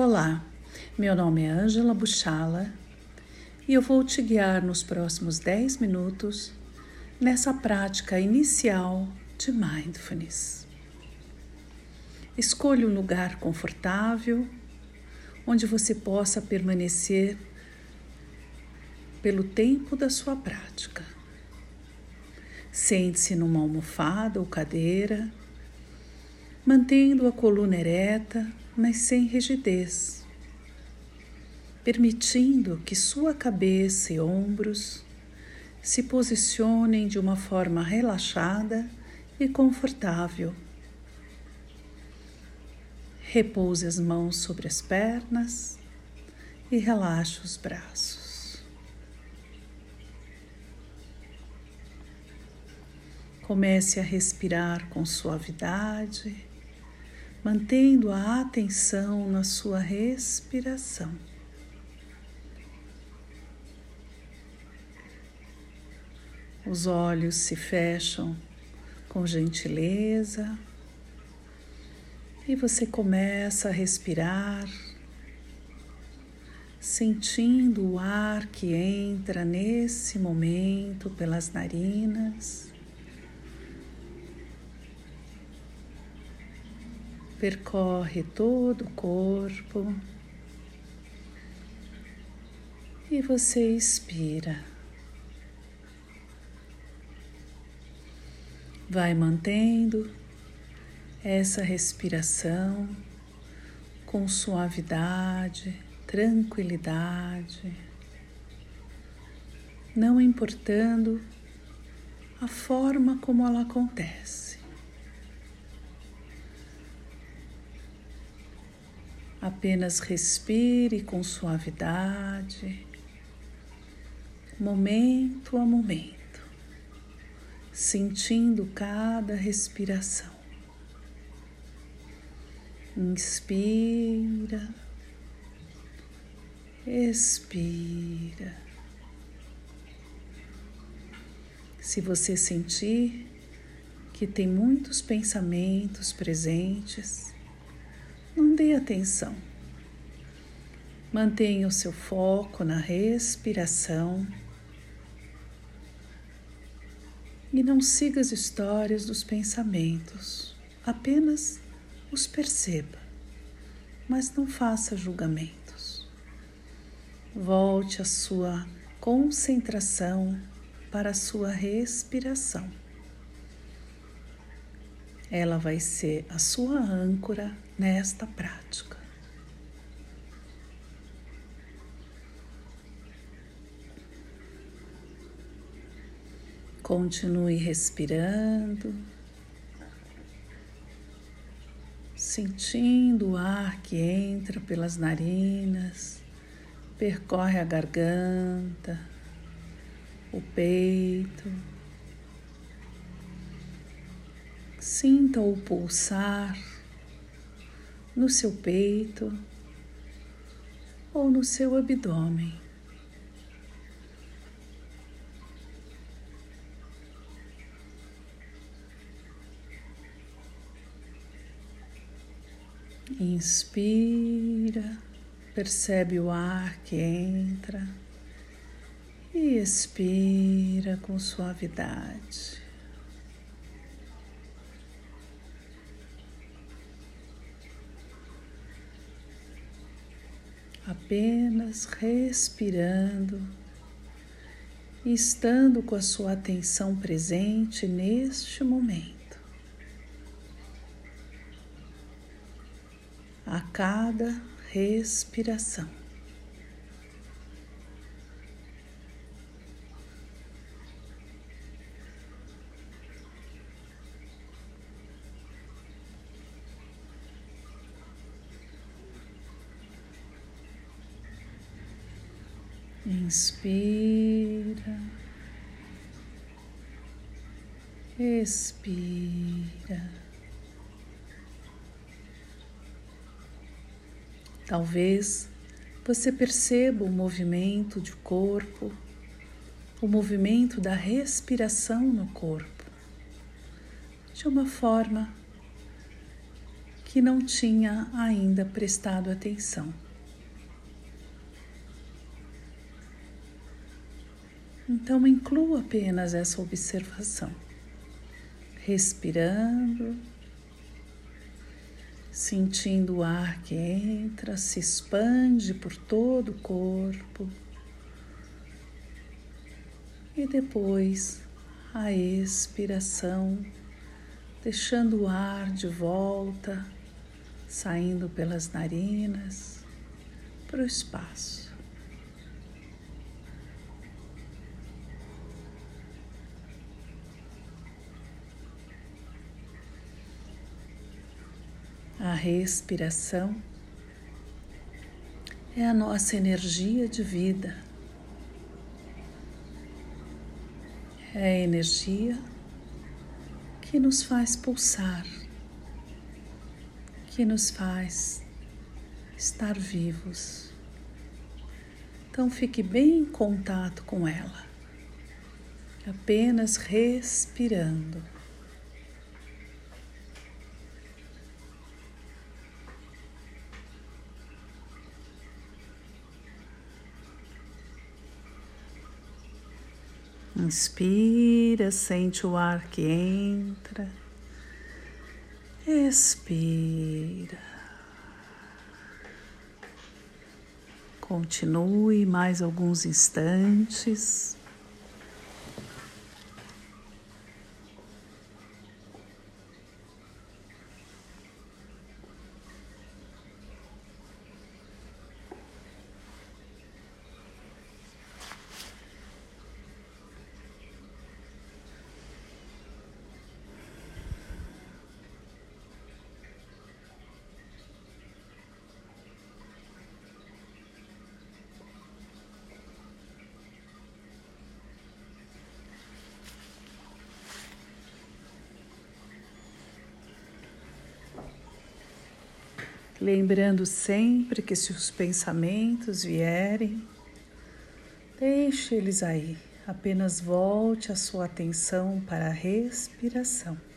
Olá, meu nome é Ângela Buchala e eu vou te guiar nos próximos 10 minutos nessa prática inicial de mindfulness. Escolha um lugar confortável onde você possa permanecer pelo tempo da sua prática. Sente-se numa almofada ou cadeira, mantendo a coluna ereta mas sem rigidez, permitindo que sua cabeça e ombros se posicionem de uma forma relaxada e confortável. Repouse as mãos sobre as pernas e relaxe os braços. Comece a respirar com suavidade mantendo a atenção na sua respiração. Os olhos se fecham com gentileza e você começa a respirar, sentindo o ar que entra nesse momento pelas narinas percorre todo o corpo e você expira. Vai mantendo essa respiração com suavidade, tranquilidade, não importando a forma como ela acontece. Apenas respire com suavidade, momento a momento, sentindo cada respiração. Inspira, expira. Se você sentir que tem muitos pensamentos presentes, dê atenção. Mantenha o seu foco na respiração e não siga as histórias dos pensamentos, apenas os perceba, mas não faça julgamentos. Volte a sua concentração para a sua respiração. Ela vai ser a sua âncora nesta prática. Continue respirando, sentindo o ar que entra pelas narinas, percorre a garganta, o peito. Sinta o pulsar no seu peito ou no seu abdômen. Inspira, percebe o ar que entra e expira com suavidade. Apenas respirando estando com a sua atenção presente neste momento. A cada respiração. Inspira, expira. Talvez você perceba o movimento de corpo, o movimento da respiração no corpo, de uma forma que não tinha ainda prestado atenção. Então, inclua apenas essa observação, respirando, sentindo o ar que entra, se expande por todo o corpo e depois a expiração, deixando o ar de volta, saindo pelas narinas para o espaço. Respiração é a nossa energia de vida. É a energia que nos faz pulsar, que nos faz estar vivos. Então fique bem em contato com ela, apenas respirando. Inspira, sente o ar que entra. Expira. Continue mais alguns instantes. Lembrando sempre que se os pensamentos vierem, deixe eles aí, apenas volte a sua atenção para a respiração.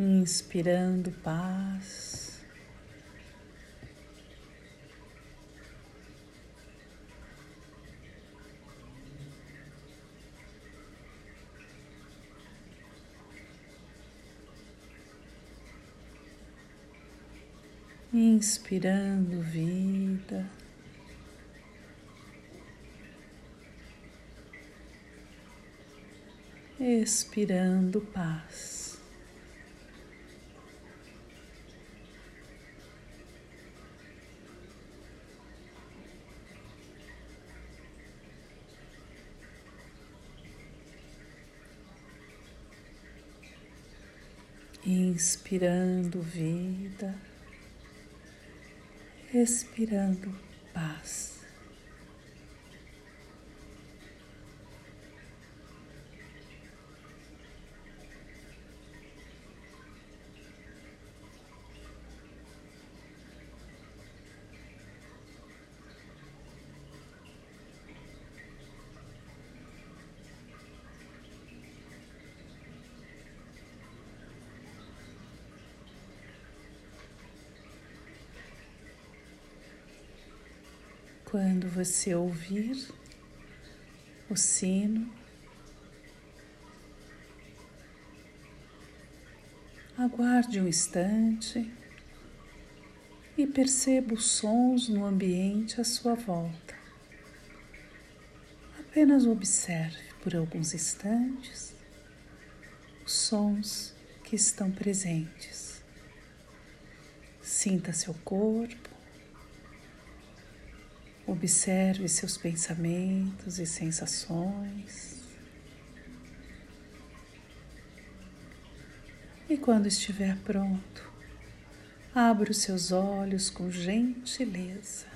Inspirando paz. Inspirando vida. Expirando paz. Inspirando vida, expirando paz. Quando você ouvir o sino, aguarde um instante e perceba os sons no ambiente à sua volta. Apenas observe por alguns instantes os sons que estão presentes. Sinta seu corpo Observe seus pensamentos e sensações. E quando estiver pronto, abra os seus olhos com gentileza.